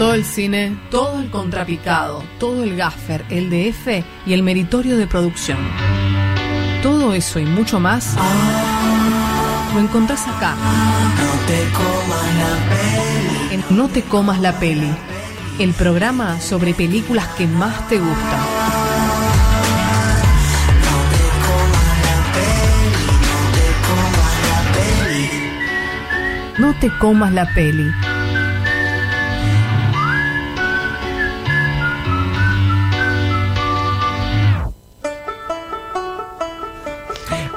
Todo el cine, todo el contrapicado, todo el gaffer, el DF y el meritorio de producción. Todo eso y mucho más lo encontrás acá. En No te comas la peli. El programa sobre películas que más te gustan. No te comas la peli.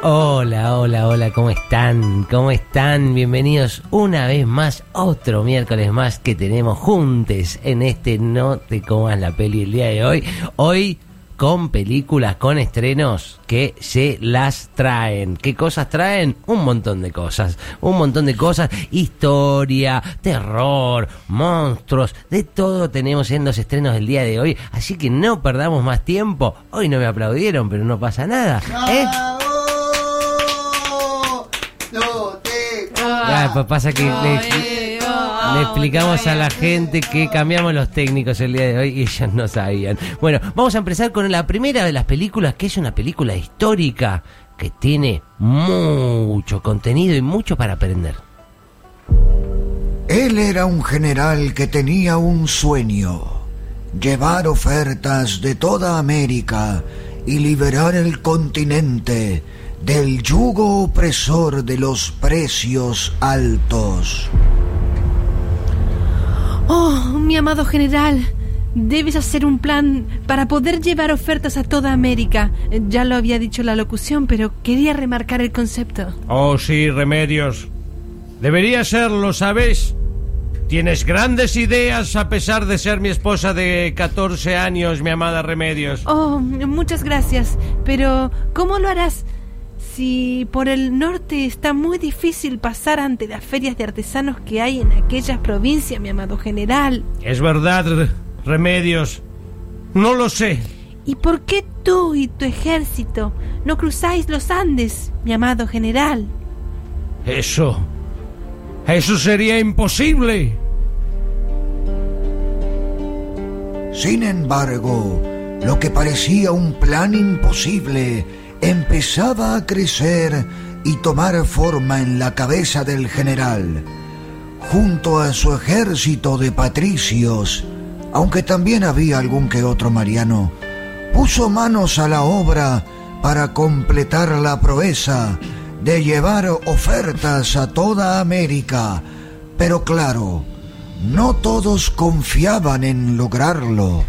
Hola, hola, hola, ¿cómo están? ¿Cómo están? Bienvenidos una vez más, otro miércoles más que tenemos juntos en este No te comas la peli el día de hoy. Hoy con películas, con estrenos que se las traen. ¿Qué cosas traen? Un montón de cosas. Un montón de cosas. Historia, terror, monstruos. De todo tenemos en los estrenos del día de hoy. Así que no perdamos más tiempo. Hoy no me aplaudieron, pero no pasa nada. ¿eh? Ya, pues pasa que le, le explicamos a la gente que cambiamos los técnicos el día de hoy y ellos no sabían. Bueno, vamos a empezar con la primera de las películas, que es una película histórica que tiene mucho contenido y mucho para aprender. Él era un general que tenía un sueño, llevar ofertas de toda América y liberar el continente del yugo opresor de los precios altos. Oh, mi amado general, debes hacer un plan para poder llevar ofertas a toda América. Ya lo había dicho la locución, pero quería remarcar el concepto. Oh, sí, Remedios. Debería serlo, ¿sabes? Tienes grandes ideas a pesar de ser mi esposa de 14 años, mi amada Remedios. Oh, muchas gracias, pero ¿cómo lo harás? Si por el norte está muy difícil pasar ante las ferias de artesanos que hay en aquellas provincias, mi amado general. Es verdad, Re- Remedios. No lo sé. ¿Y por qué tú y tu ejército no cruzáis los Andes, mi amado general? Eso. Eso sería imposible. Sin embargo, lo que parecía un plan imposible empezaba a crecer y tomar forma en la cabeza del general. Junto a su ejército de patricios, aunque también había algún que otro mariano, puso manos a la obra para completar la proeza de llevar ofertas a toda América. Pero claro, no todos confiaban en lograrlo.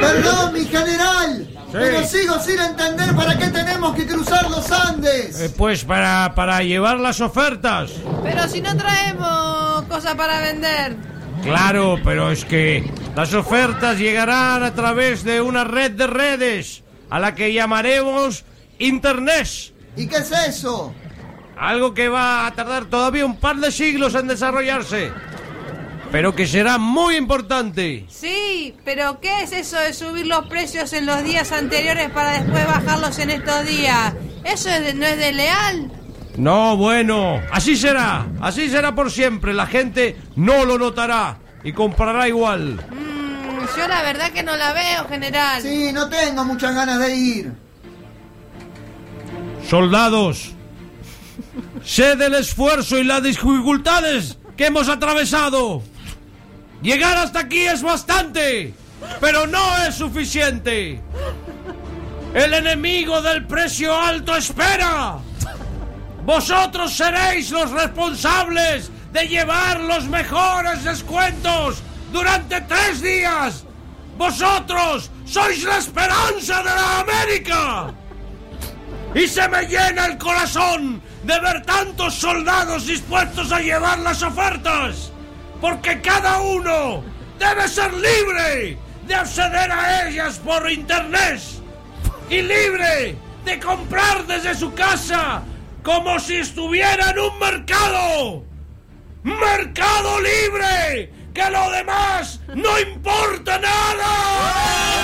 Perdón, mi general. Pero sigo sin entender para qué tenemos que cruzar los Andes. Eh, pues para, para llevar las ofertas. Pero si no traemos cosas para vender. Claro, pero es que las ofertas llegarán a través de una red de redes a la que llamaremos Internet. ¿Y qué es eso? Algo que va a tardar todavía un par de siglos en desarrollarse, pero que será muy importante. Sí, pero ¿qué es eso de subir los precios en los días anteriores para después bajarlos en estos días? ¿Eso es de- no es de leal? No, bueno, así será, así será por siempre. La gente no lo notará y comprará igual. Mm, yo la verdad que no la veo, general. Sí, no tengo muchas ganas de ir. Soldados, sé del esfuerzo y las dificultades que hemos atravesado. Llegar hasta aquí es bastante, pero no es suficiente. El enemigo del precio alto espera. Vosotros seréis los responsables de llevar los mejores descuentos durante tres días. Vosotros sois la esperanza de la América. Y se me llena el corazón de ver tantos soldados dispuestos a llevar las ofertas. Porque cada uno debe ser libre de acceder a ellas por internet. Y libre de comprar desde su casa como si estuviera en un mercado. ¡Mercado libre! ¡Que lo demás no importa nada!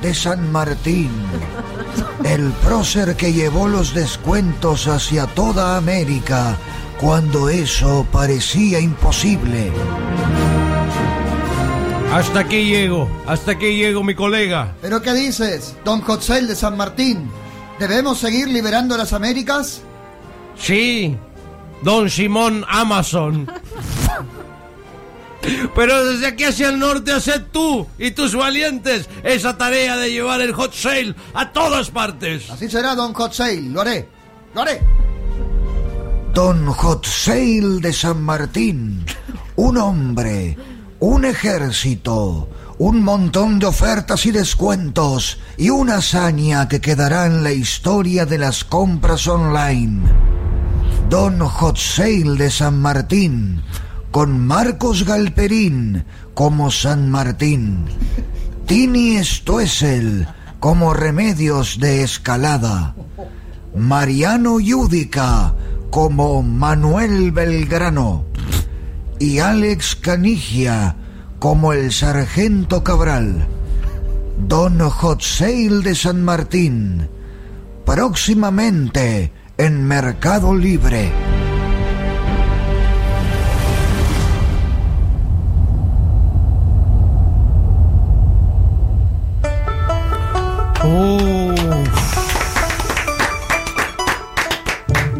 De San Martín, el prócer que llevó los descuentos hacia toda América cuando eso parecía imposible. Hasta aquí llego, hasta aquí llego, mi colega. ¿Pero qué dices, don Hotzel de San Martín? ¿Debemos seguir liberando las Américas? Sí, don Simón Amazon. Pero desde aquí hacia el norte haced tú y tus valientes esa tarea de llevar el hot sale a todas partes. Así será, don Hotzel. Lo haré. Lo haré. Don Hot Sale de San Martín, un hombre, un ejército, un montón de ofertas y descuentos y una hazaña que quedará en la historia de las compras online. Don Hot Sale de San Martín, con Marcos Galperín como San Martín, Tini Stoessel como Remedios de Escalada, Mariano Yudica como Manuel Belgrano y Alex Canigia como el Sargento Cabral. Don Hot Sale de San Martín, próximamente en Mercado Libre.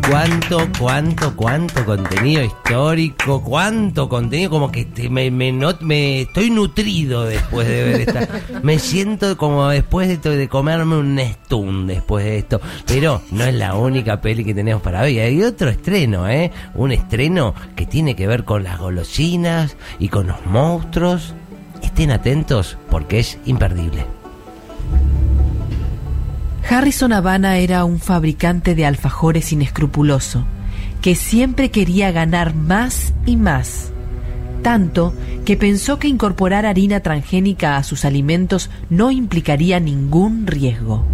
Cuánto, cuánto, cuánto contenido histórico, cuánto contenido, como que te- me, me, not- me estoy nutrido después de ver esta. Me siento como después de, de comerme un Stun después de esto. Pero no es la única peli que tenemos para hoy. Hay otro estreno, ¿eh? Un estreno que tiene que ver con las golosinas y con los monstruos. Estén atentos porque es imperdible. Harrison Habana era un fabricante de alfajores inescrupuloso, que siempre quería ganar más y más. Tanto que pensó que incorporar harina transgénica a sus alimentos no implicaría ningún riesgo.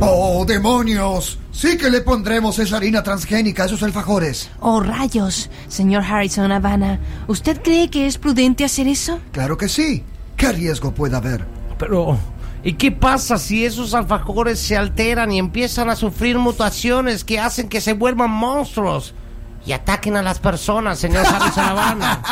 ¡Oh, demonios! Sí que le pondremos esa harina transgénica a esos alfajores. Oh, rayos, señor Harrison Havana. ¿Usted cree que es prudente hacer eso? Claro que sí. ¿Qué riesgo puede haber? Pero, ¿y qué pasa si esos alfajores se alteran y empiezan a sufrir mutaciones que hacen que se vuelvan monstruos y ataquen a las personas, señor Harrison Habana?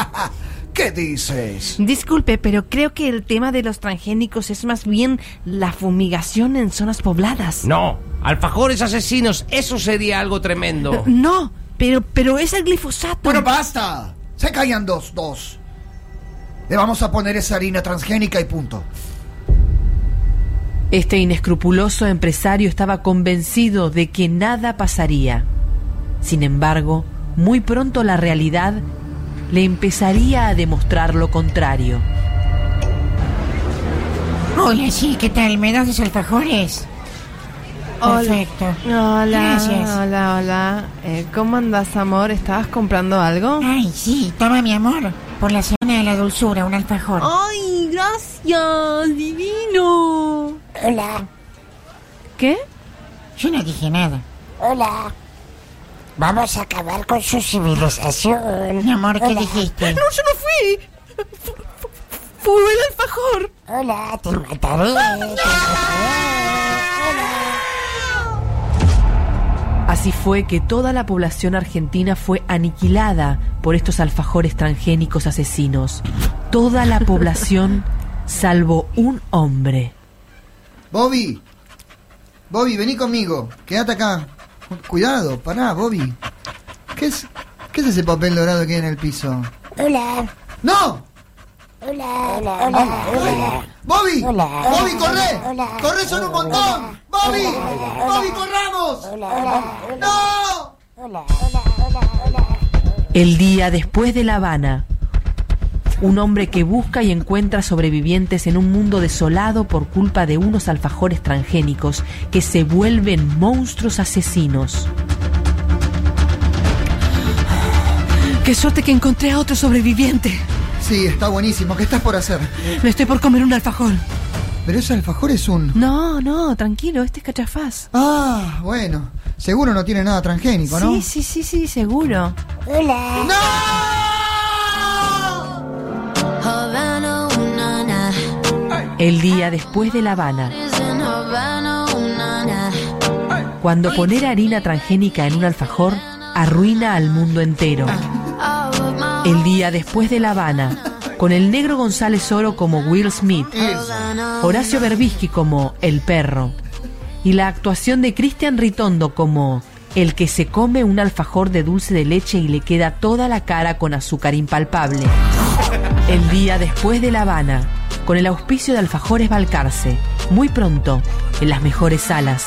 ¿Qué dices? Disculpe, pero creo que el tema de los transgénicos es más bien la fumigación en zonas pobladas. No, alfajores asesinos, eso sería algo tremendo. No, pero, pero es el glifosato. Bueno, basta. Se callan dos, dos. Le vamos a poner esa harina transgénica y punto. Este inescrupuloso empresario estaba convencido de que nada pasaría. Sin embargo, muy pronto la realidad le empezaría a demostrar lo contrario. Hola, sí, ¿qué tal? ¿Me das los alfajores? Perfecto. Hola, Gracias. hola, hola. Eh, ¿Cómo andas, amor? ¿Estabas comprando algo? Ay, sí, toma mi amor. Por la semana de la dulzura, un alfajor. ¡Ay, gracias! ¡Divino! Hola. ¿Qué? Yo no dije nada. Hola. Vamos a acabar con su civilización. Mi amor, ¿qué dijiste? ¡No, yo no fui! Fu- fu- ¡Fue el alfajor! Hola, te mataré. te mataré. Así fue que toda la población argentina fue aniquilada por estos alfajores transgénicos asesinos. Toda la población, salvo un hombre. Bobby. Bobby, vení conmigo. Quédate acá. Cuidado, pará, Bobby. ¿Qué es, qué es ese papel dorado que hay en el piso? Hola. ¡No! Hola. Hola. Hola. Hola. ¡Bobby! Hola. ¡Bobby, corre! Hola. ¡Corre, son un montón! ¡Bobby! ¡Bobby, corramos! Hola. Hola. ¡No! Hola. Hola. Hola. Hola. El día después de La Habana, un hombre que busca y encuentra sobrevivientes en un mundo desolado por culpa de unos alfajores transgénicos que se vuelven monstruos asesinos. ¡Qué suerte que encontré a otro sobreviviente! Sí, está buenísimo. ¿Qué estás por hacer? Me estoy por comer un alfajor. Pero ese alfajor es un... No, no, tranquilo, este es cachafaz. Ah, bueno. Seguro no tiene nada transgénico, ¿no? Sí, sí, sí, sí, seguro. Hola. ¡No! El día después de La Habana. Cuando poner harina transgénica en un alfajor arruina al mundo entero. El día después de La Habana. Con el negro González Oro como Will Smith. Horacio Berbisky como El Perro. Y la actuación de Cristian Ritondo como el que se come un alfajor de dulce de leche y le queda toda la cara con azúcar impalpable. El día después de La Habana, con el auspicio de Alfajores Balcarce, muy pronto, en las mejores salas.